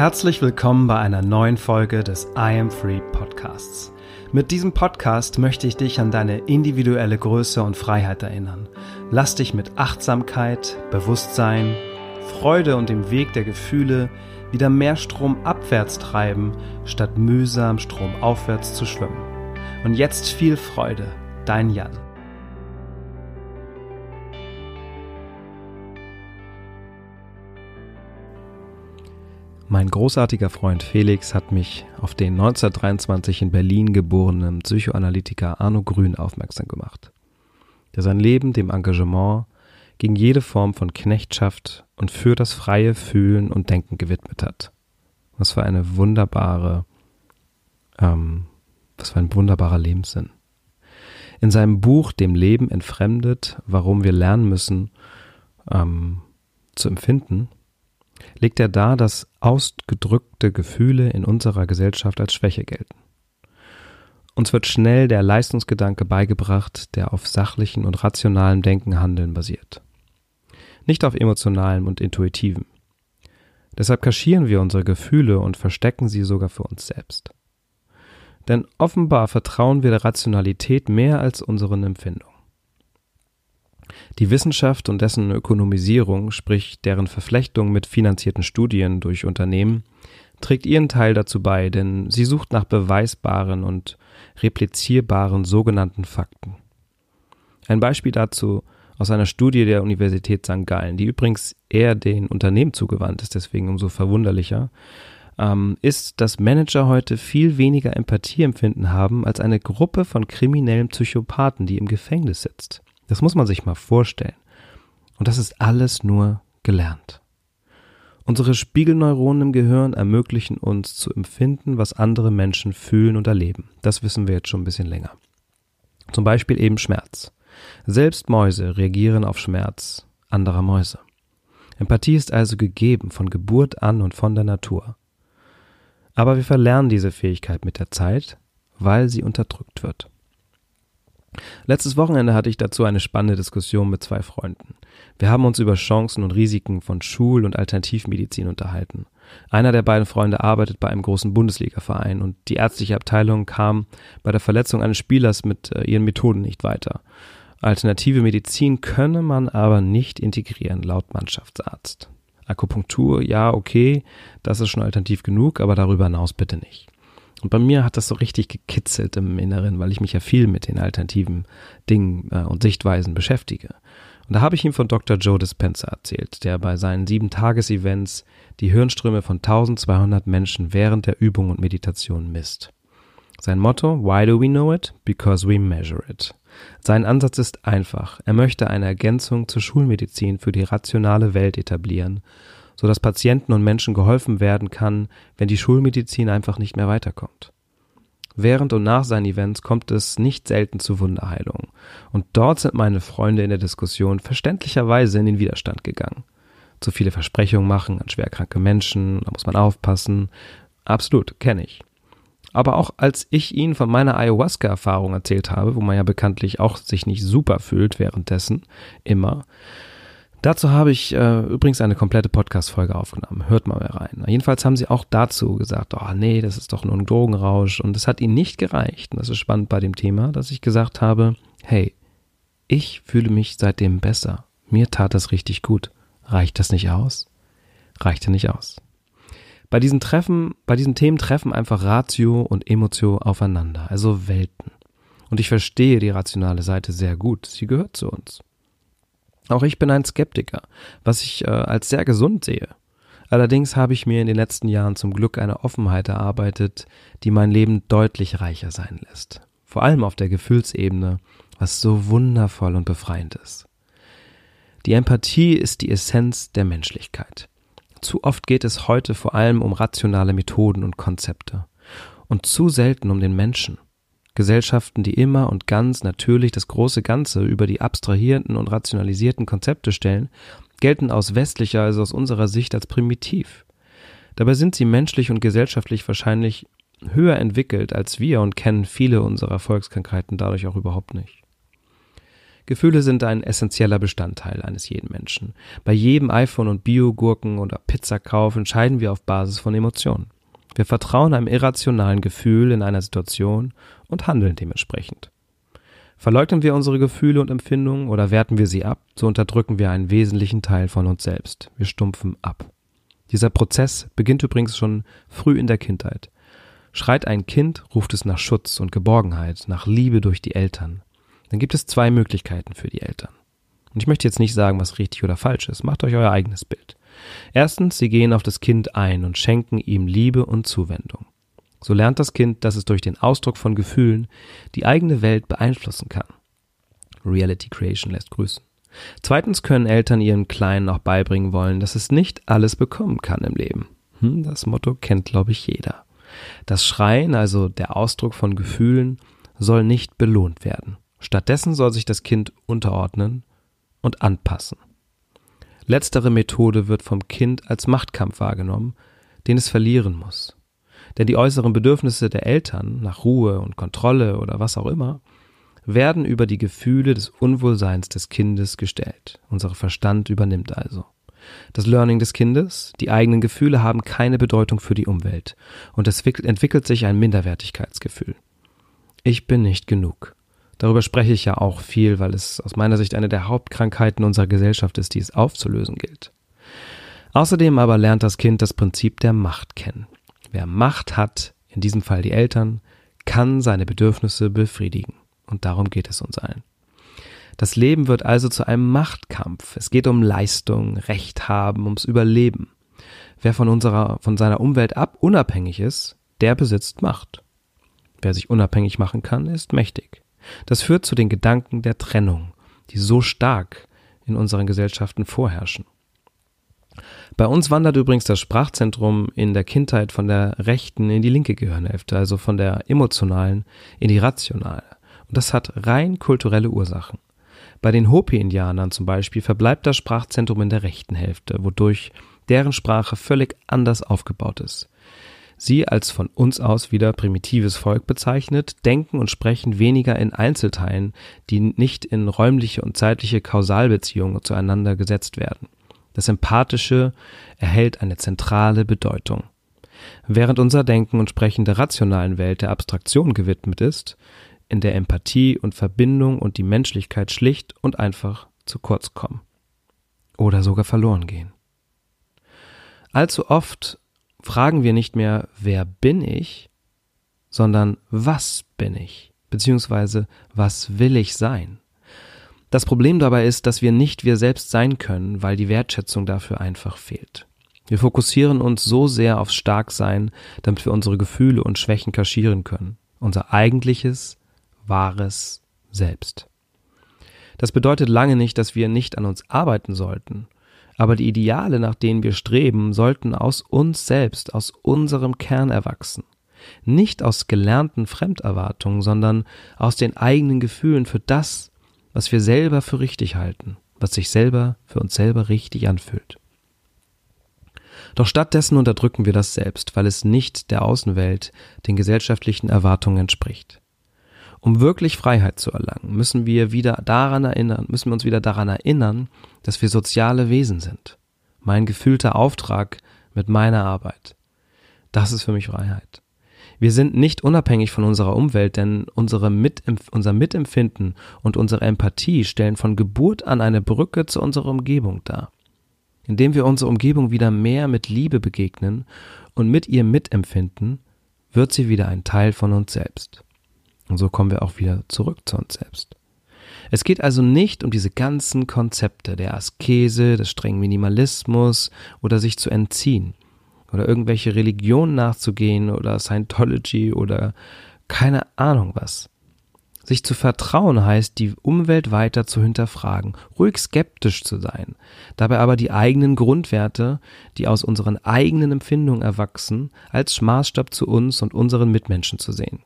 Herzlich willkommen bei einer neuen Folge des I Am Free Podcasts. Mit diesem Podcast möchte ich dich an deine individuelle Größe und Freiheit erinnern. Lass dich mit Achtsamkeit, Bewusstsein, Freude und dem Weg der Gefühle wieder mehr Strom abwärts treiben, statt mühsam Strom aufwärts zu schwimmen. Und jetzt viel Freude, dein Jan. Mein großartiger Freund Felix hat mich auf den 1923 in Berlin geborenen Psychoanalytiker Arno Grün aufmerksam gemacht, der sein Leben dem Engagement gegen jede Form von Knechtschaft und für das freie Fühlen und Denken gewidmet hat. Was für eine wunderbare, ähm, was für ein wunderbarer Lebenssinn. In seinem Buch Dem Leben entfremdet, warum wir lernen müssen ähm, zu empfinden, legt er dar, dass ausgedrückte Gefühle in unserer Gesellschaft als Schwäche gelten. Uns wird schnell der Leistungsgedanke beigebracht, der auf sachlichen und rationalem Denken Handeln basiert. Nicht auf emotionalem und intuitivem. Deshalb kaschieren wir unsere Gefühle und verstecken sie sogar für uns selbst. Denn offenbar vertrauen wir der Rationalität mehr als unseren Empfindungen. Die Wissenschaft und dessen Ökonomisierung, sprich deren Verflechtung mit finanzierten Studien durch Unternehmen, trägt ihren Teil dazu bei, denn sie sucht nach beweisbaren und replizierbaren sogenannten Fakten. Ein Beispiel dazu aus einer Studie der Universität St. Gallen, die übrigens eher den Unternehmen zugewandt ist, deswegen umso verwunderlicher, ähm, ist, dass Manager heute viel weniger Empathieempfinden haben als eine Gruppe von kriminellen Psychopathen, die im Gefängnis sitzt. Das muss man sich mal vorstellen. Und das ist alles nur gelernt. Unsere Spiegelneuronen im Gehirn ermöglichen uns zu empfinden, was andere Menschen fühlen und erleben. Das wissen wir jetzt schon ein bisschen länger. Zum Beispiel eben Schmerz. Selbst Mäuse reagieren auf Schmerz anderer Mäuse. Empathie ist also gegeben von Geburt an und von der Natur. Aber wir verlernen diese Fähigkeit mit der Zeit, weil sie unterdrückt wird. Letztes Wochenende hatte ich dazu eine spannende Diskussion mit zwei Freunden. Wir haben uns über Chancen und Risiken von Schul- und Alternativmedizin unterhalten. Einer der beiden Freunde arbeitet bei einem großen Bundesligaverein und die ärztliche Abteilung kam bei der Verletzung eines Spielers mit äh, ihren Methoden nicht weiter. Alternative Medizin könne man aber nicht integrieren, laut Mannschaftsarzt. Akupunktur, ja, okay, das ist schon alternativ genug, aber darüber hinaus bitte nicht. Und bei mir hat das so richtig gekitzelt im Inneren, weil ich mich ja viel mit den alternativen Dingen äh, und Sichtweisen beschäftige. Und da habe ich ihm von Dr. Joe Dispenza erzählt, der bei seinen sieben Tages-Events die Hirnströme von 1200 Menschen während der Übung und Meditation misst. Sein Motto, Why do we know it? Because we measure it. Sein Ansatz ist einfach. Er möchte eine Ergänzung zur Schulmedizin für die rationale Welt etablieren so dass Patienten und Menschen geholfen werden kann, wenn die Schulmedizin einfach nicht mehr weiterkommt. Während und nach seinen Events kommt es nicht selten zu Wunderheilungen. Und dort sind meine Freunde in der Diskussion verständlicherweise in den Widerstand gegangen. Zu viele Versprechungen machen an schwerkranke Menschen, da muss man aufpassen. Absolut, kenne ich. Aber auch als ich ihnen von meiner Ayahuasca-Erfahrung erzählt habe, wo man ja bekanntlich auch sich nicht super fühlt währenddessen, immer, Dazu habe ich äh, übrigens eine komplette Podcast-Folge aufgenommen. Hört mal rein. Jedenfalls haben sie auch dazu gesagt, oh nee, das ist doch nur ein Drogenrausch. Und es hat ihnen nicht gereicht, und das ist spannend bei dem Thema, dass ich gesagt habe, hey, ich fühle mich seitdem besser. Mir tat das richtig gut. Reicht das nicht aus? Reichte nicht aus. Bei diesen Treffen, bei diesen Themen treffen einfach Ratio und Emotio aufeinander, also Welten. Und ich verstehe die rationale Seite sehr gut. Sie gehört zu uns. Auch ich bin ein Skeptiker, was ich äh, als sehr gesund sehe. Allerdings habe ich mir in den letzten Jahren zum Glück eine Offenheit erarbeitet, die mein Leben deutlich reicher sein lässt. Vor allem auf der Gefühlsebene, was so wundervoll und befreiend ist. Die Empathie ist die Essenz der Menschlichkeit. Zu oft geht es heute vor allem um rationale Methoden und Konzepte und zu selten um den Menschen. Gesellschaften, die immer und ganz natürlich das große Ganze über die abstrahierten und rationalisierten Konzepte stellen, gelten aus westlicher, also aus unserer Sicht als primitiv. Dabei sind sie menschlich und gesellschaftlich wahrscheinlich höher entwickelt als wir und kennen viele unserer Volkskrankheiten dadurch auch überhaupt nicht. Gefühle sind ein essentieller Bestandteil eines jeden Menschen. Bei jedem iPhone und Biogurken oder Pizzakauf entscheiden wir auf Basis von Emotionen. Wir vertrauen einem irrationalen Gefühl in einer Situation und handeln dementsprechend. Verleugnen wir unsere Gefühle und Empfindungen oder werten wir sie ab, so unterdrücken wir einen wesentlichen Teil von uns selbst. Wir stumpfen ab. Dieser Prozess beginnt übrigens schon früh in der Kindheit. Schreit ein Kind, ruft es nach Schutz und Geborgenheit, nach Liebe durch die Eltern. Dann gibt es zwei Möglichkeiten für die Eltern. Und ich möchte jetzt nicht sagen, was richtig oder falsch ist. Macht euch euer eigenes Bild. Erstens, sie gehen auf das Kind ein und schenken ihm Liebe und Zuwendung. So lernt das Kind, dass es durch den Ausdruck von Gefühlen die eigene Welt beeinflussen kann. Reality Creation lässt grüßen. Zweitens können Eltern ihren Kleinen auch beibringen wollen, dass es nicht alles bekommen kann im Leben. Hm, das Motto kennt, glaube ich, jeder. Das Schreien, also der Ausdruck von Gefühlen, soll nicht belohnt werden. Stattdessen soll sich das Kind unterordnen und anpassen. Letztere Methode wird vom Kind als Machtkampf wahrgenommen, den es verlieren muss. Denn die äußeren Bedürfnisse der Eltern nach Ruhe und Kontrolle oder was auch immer werden über die Gefühle des Unwohlseins des Kindes gestellt. Unser Verstand übernimmt also. Das Learning des Kindes, die eigenen Gefühle haben keine Bedeutung für die Umwelt und es entwickelt sich ein Minderwertigkeitsgefühl. Ich bin nicht genug. Darüber spreche ich ja auch viel, weil es aus meiner Sicht eine der Hauptkrankheiten unserer Gesellschaft ist, die es aufzulösen gilt. Außerdem aber lernt das Kind das Prinzip der Macht kennen. Wer Macht hat, in diesem Fall die Eltern, kann seine Bedürfnisse befriedigen. Und darum geht es uns allen. Das Leben wird also zu einem Machtkampf. Es geht um Leistung, Recht haben, ums Überleben. Wer von unserer, von seiner Umwelt ab unabhängig ist, der besitzt Macht. Wer sich unabhängig machen kann, ist mächtig. Das führt zu den Gedanken der Trennung, die so stark in unseren Gesellschaften vorherrschen. Bei uns wandert übrigens das Sprachzentrum in der Kindheit von der rechten in die linke Gehirnhälfte, also von der emotionalen in die rationale. Und das hat rein kulturelle Ursachen. Bei den Hopi-Indianern zum Beispiel verbleibt das Sprachzentrum in der rechten Hälfte, wodurch deren Sprache völlig anders aufgebaut ist. Sie als von uns aus wieder primitives Volk bezeichnet, denken und sprechen weniger in Einzelteilen, die nicht in räumliche und zeitliche Kausalbeziehungen zueinander gesetzt werden. Das Empathische erhält eine zentrale Bedeutung. Während unser Denken und Sprechen der rationalen Welt der Abstraktion gewidmet ist, in der Empathie und Verbindung und die Menschlichkeit schlicht und einfach zu kurz kommen. Oder sogar verloren gehen. Allzu oft fragen wir nicht mehr, wer bin ich, sondern was bin ich, beziehungsweise was will ich sein. Das Problem dabei ist, dass wir nicht wir selbst sein können, weil die Wertschätzung dafür einfach fehlt. Wir fokussieren uns so sehr aufs Starksein, damit wir unsere Gefühle und Schwächen kaschieren können. Unser eigentliches, wahres Selbst. Das bedeutet lange nicht, dass wir nicht an uns arbeiten sollten, aber die Ideale, nach denen wir streben, sollten aus uns selbst, aus unserem Kern erwachsen. Nicht aus gelernten Fremderwartungen, sondern aus den eigenen Gefühlen für das, was wir selber für richtig halten, was sich selber für uns selber richtig anfühlt. Doch stattdessen unterdrücken wir das selbst, weil es nicht der Außenwelt, den gesellschaftlichen Erwartungen entspricht. Um wirklich Freiheit zu erlangen, müssen wir wieder daran erinnern, müssen wir uns wieder daran erinnern, dass wir soziale Wesen sind. Mein gefühlter Auftrag mit meiner Arbeit. Das ist für mich Freiheit. Wir sind nicht unabhängig von unserer Umwelt, denn unsere Mitempf unser Mitempfinden und unsere Empathie stellen von Geburt an eine Brücke zu unserer Umgebung dar. Indem wir unserer Umgebung wieder mehr mit Liebe begegnen und mit ihr mitempfinden, wird sie wieder ein Teil von uns selbst. Und so kommen wir auch wieder zurück zu uns selbst. Es geht also nicht um diese ganzen Konzepte der Askese, des strengen Minimalismus oder sich zu entziehen oder irgendwelche Religionen nachzugehen oder Scientology oder keine Ahnung was. Sich zu vertrauen heißt, die Umwelt weiter zu hinterfragen, ruhig skeptisch zu sein, dabei aber die eigenen Grundwerte, die aus unseren eigenen Empfindungen erwachsen, als Maßstab zu uns und unseren Mitmenschen zu sehen.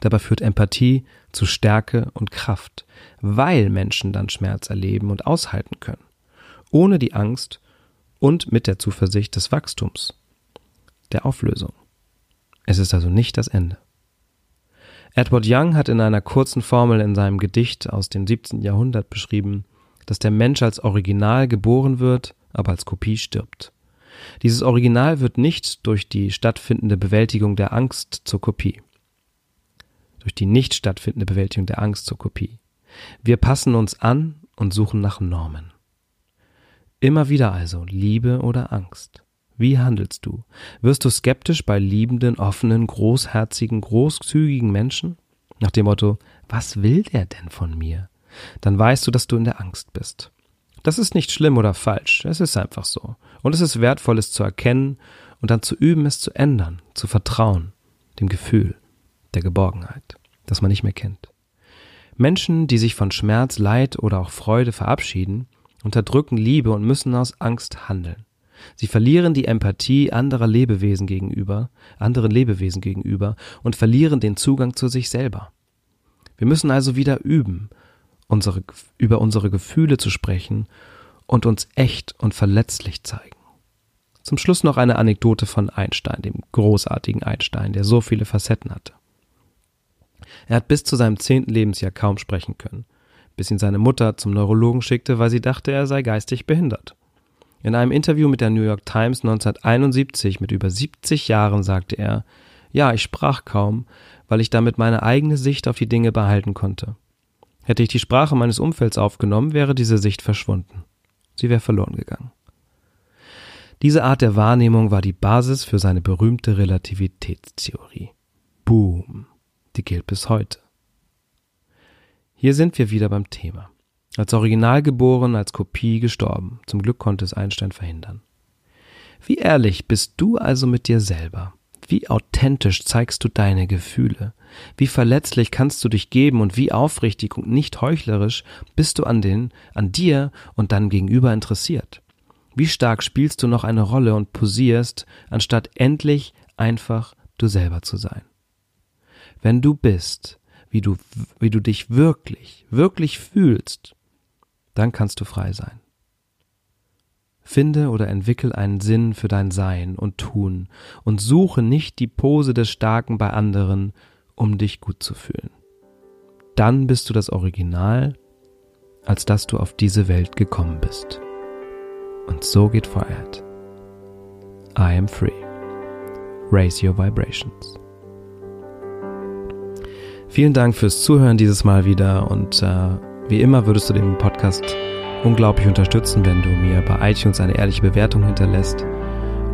Dabei führt Empathie zu Stärke und Kraft, weil Menschen dann Schmerz erleben und aushalten können, ohne die Angst und mit der Zuversicht des Wachstums, der Auflösung. Es ist also nicht das Ende. Edward Young hat in einer kurzen Formel in seinem Gedicht aus dem 17. Jahrhundert beschrieben, dass der Mensch als Original geboren wird, aber als Kopie stirbt. Dieses Original wird nicht durch die stattfindende Bewältigung der Angst zur Kopie. Durch die nicht stattfindende Bewältigung der Angst zur Kopie. Wir passen uns an und suchen nach Normen. Immer wieder also Liebe oder Angst. Wie handelst du? Wirst du skeptisch bei liebenden, offenen, großherzigen, großzügigen Menschen? Nach dem Motto, was will der denn von mir? Dann weißt du, dass du in der Angst bist. Das ist nicht schlimm oder falsch, es ist einfach so. Und es ist wertvoll, es zu erkennen und dann zu üben, es zu ändern, zu vertrauen, dem Gefühl der Geborgenheit, das man nicht mehr kennt. Menschen, die sich von Schmerz, Leid oder auch Freude verabschieden, unterdrücken Liebe und müssen aus Angst handeln. Sie verlieren die Empathie anderer Lebewesen gegenüber, anderen Lebewesen gegenüber und verlieren den Zugang zu sich selber. Wir müssen also wieder üben, unsere, über unsere Gefühle zu sprechen und uns echt und verletzlich zeigen. Zum Schluss noch eine Anekdote von Einstein, dem großartigen Einstein, der so viele Facetten hatte. Er hat bis zu seinem zehnten Lebensjahr kaum sprechen können, bis ihn seine Mutter zum Neurologen schickte, weil sie dachte, er sei geistig behindert. In einem Interview mit der New York Times 1971 mit über 70 Jahren sagte er, ja, ich sprach kaum, weil ich damit meine eigene Sicht auf die Dinge behalten konnte. Hätte ich die Sprache meines Umfelds aufgenommen, wäre diese Sicht verschwunden. Sie wäre verloren gegangen. Diese Art der Wahrnehmung war die Basis für seine berühmte Relativitätstheorie. Boom. Die gilt bis heute. Hier sind wir wieder beim Thema. Als Original geboren, als Kopie gestorben. Zum Glück konnte es Einstein verhindern. Wie ehrlich bist du also mit dir selber? Wie authentisch zeigst du deine Gefühle? Wie verletzlich kannst du dich geben und wie aufrichtig und nicht heuchlerisch bist du an den, an dir und deinem Gegenüber interessiert? Wie stark spielst du noch eine Rolle und posierst, anstatt endlich einfach du selber zu sein? Wenn du bist, wie du, wie du dich wirklich, wirklich fühlst, dann kannst du frei sein. Finde oder entwickel einen Sinn für dein Sein und Tun und suche nicht die Pose des Starken bei anderen, um dich gut zu fühlen. Dann bist du das Original, als dass du auf diese Welt gekommen bist. Und so geht Freiheit. I am free. Raise your vibrations. Vielen Dank fürs Zuhören dieses Mal wieder und äh, wie immer würdest du den Podcast unglaublich unterstützen, wenn du mir bei iTunes eine ehrliche Bewertung hinterlässt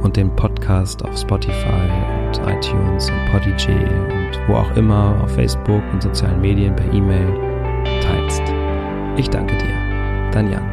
und den Podcast auf Spotify und iTunes und Podigy und wo auch immer auf Facebook und sozialen Medien per E-Mail teilst. Ich danke dir. Dein Jan.